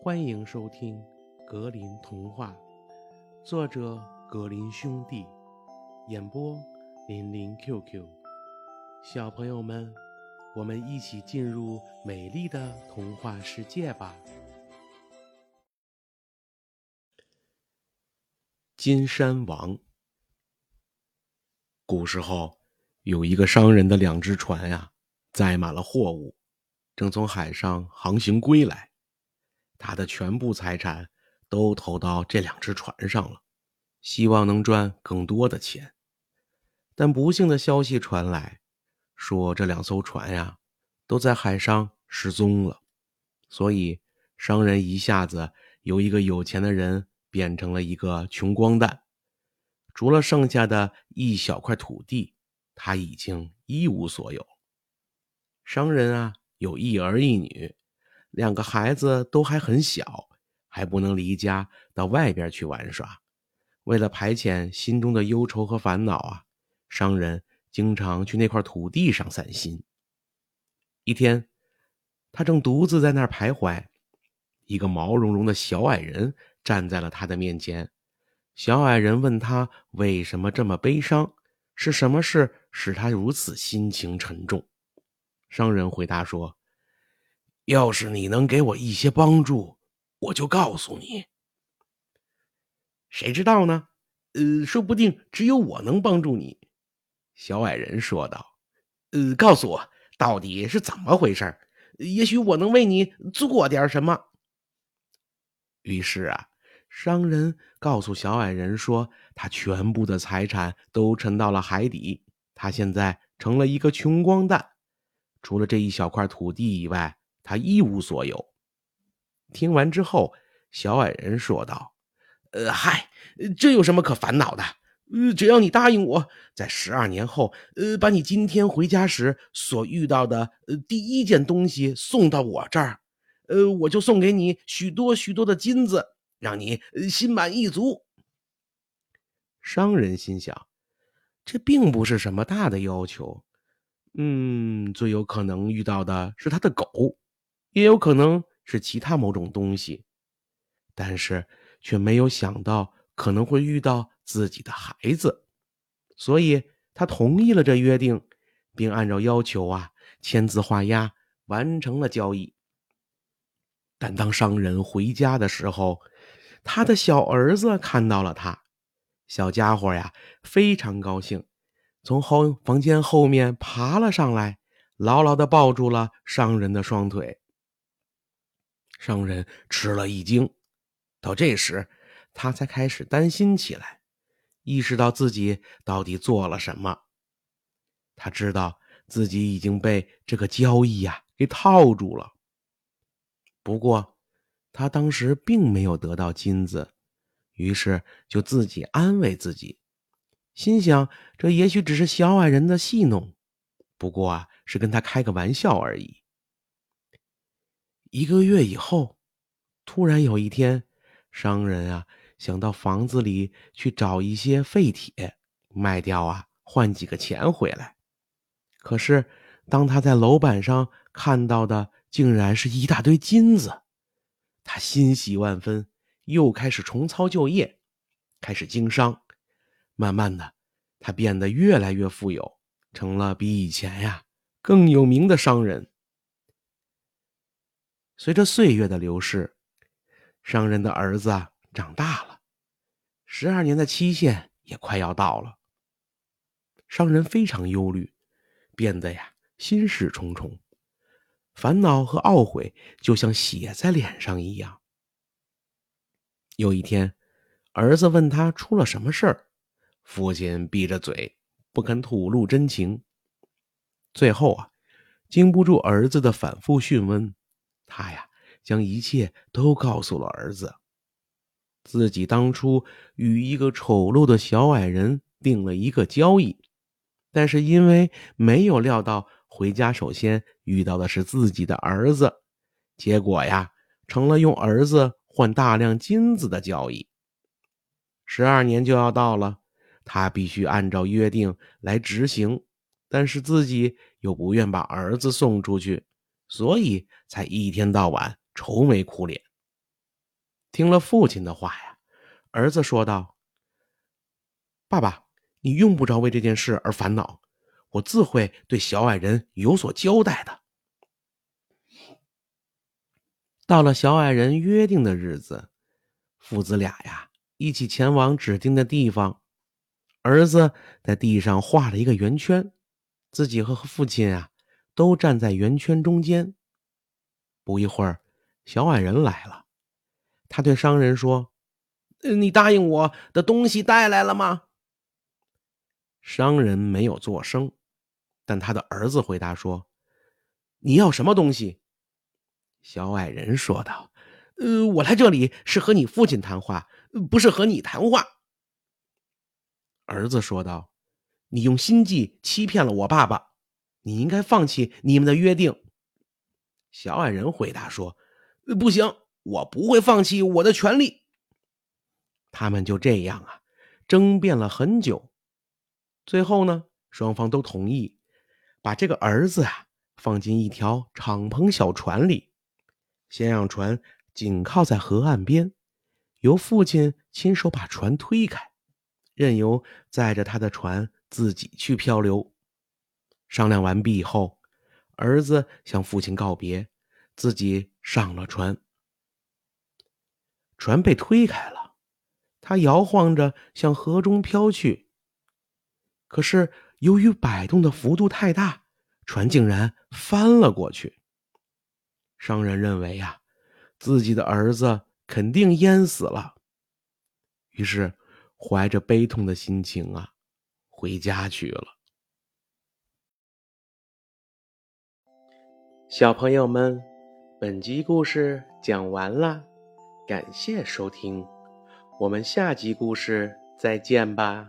欢迎收听《格林童话》，作者格林兄弟，演播林林 QQ。小朋友们，我们一起进入美丽的童话世界吧！金山王。古时候，有一个商人的两只船呀，载满了货物，正从海上航行归来。他的全部财产都投到这两只船上了，希望能赚更多的钱。但不幸的消息传来，说这两艘船呀都在海上失踪了。所以商人一下子由一个有钱的人变成了一个穷光蛋，除了剩下的一小块土地，他已经一无所有。商人啊有一儿一女。两个孩子都还很小，还不能离家到外边去玩耍。为了排遣心中的忧愁和烦恼啊，商人经常去那块土地上散心。一天，他正独自在那儿徘徊，一个毛茸茸的小矮人站在了他的面前。小矮人问他为什么这么悲伤，是什么事使他如此心情沉重？商人回答说。要是你能给我一些帮助，我就告诉你。谁知道呢？呃，说不定只有我能帮助你。”小矮人说道。“呃，告诉我到底是怎么回事？也许我能为你做点什么。”于是啊，商人告诉小矮人说：“他全部的财产都沉到了海底，他现在成了一个穷光蛋，除了这一小块土地以外。”他一无所有。听完之后，小矮人说道：“呃，嗨，这有什么可烦恼的？呃，只要你答应我，在十二年后，呃，把你今天回家时所遇到的呃第一件东西送到我这儿，呃，我就送给你许多许多的金子，让你心满意足。”商人心想，这并不是什么大的要求。嗯，最有可能遇到的是他的狗。也有可能是其他某种东西，但是却没有想到可能会遇到自己的孩子，所以他同意了这约定，并按照要求啊签字画押完成了交易。但当商人回家的时候，他的小儿子看到了他，小家伙呀非常高兴，从后房间后面爬了上来，牢牢的抱住了商人的双腿。商人吃了一惊，到这时，他才开始担心起来，意识到自己到底做了什么。他知道自己已经被这个交易呀给套住了。不过，他当时并没有得到金子，于是就自己安慰自己，心想这也许只是小矮人的戏弄，不过啊是跟他开个玩笑而已。一个月以后，突然有一天，商人啊想到房子里去找一些废铁卖掉啊，换几个钱回来。可是当他在楼板上看到的，竟然是一大堆金子，他欣喜万分，又开始重操旧业，开始经商。慢慢的，他变得越来越富有，成了比以前呀更有名的商人。随着岁月的流逝，商人的儿子长大了，十二年的期限也快要到了。商人非常忧虑，变得呀心事重重，烦恼和懊悔就像写在脸上一样。有一天，儿子问他出了什么事儿，父亲闭着嘴不肯吐露真情。最后啊，经不住儿子的反复讯问。他呀，将一切都告诉了儿子。自己当初与一个丑陋的小矮人定了一个交易，但是因为没有料到回家首先遇到的是自己的儿子，结果呀，成了用儿子换大量金子的交易。十二年就要到了，他必须按照约定来执行，但是自己又不愿把儿子送出去。所以才一天到晚愁眉苦脸。听了父亲的话呀，儿子说道：“爸爸，你用不着为这件事而烦恼，我自会对小矮人有所交代的。”到了小矮人约定的日子，父子俩呀一起前往指定的地方。儿子在地上画了一个圆圈，自己和父亲啊都站在圆圈中间。不一会儿，小矮人来了，他对商人说：“你答应我的东西带来了吗？”商人没有作声，但他的儿子回答说：“你要什么东西？”小矮人说道：“呃，我来这里是和你父亲谈话，不是和你谈话。”儿子说道：“你用心计欺骗了我爸爸，你应该放弃你们的约定。”小矮人回答说：“不行，我不会放弃我的权利。”他们就这样啊，争辩了很久，最后呢，双方都同意把这个儿子啊放进一条敞篷小船里。先让船紧靠在河岸边，由父亲亲手把船推开，任由载着他的船自己去漂流。商量完毕以后，儿子向父亲告别，自己上了船。船被推开了，他摇晃着向河中飘去。可是由于摆动的幅度太大，船竟然翻了过去。商人认为呀，自己的儿子肯定淹死了，于是怀着悲痛的心情啊，回家去了。小朋友们，本集故事讲完了，感谢收听，我们下集故事再见吧。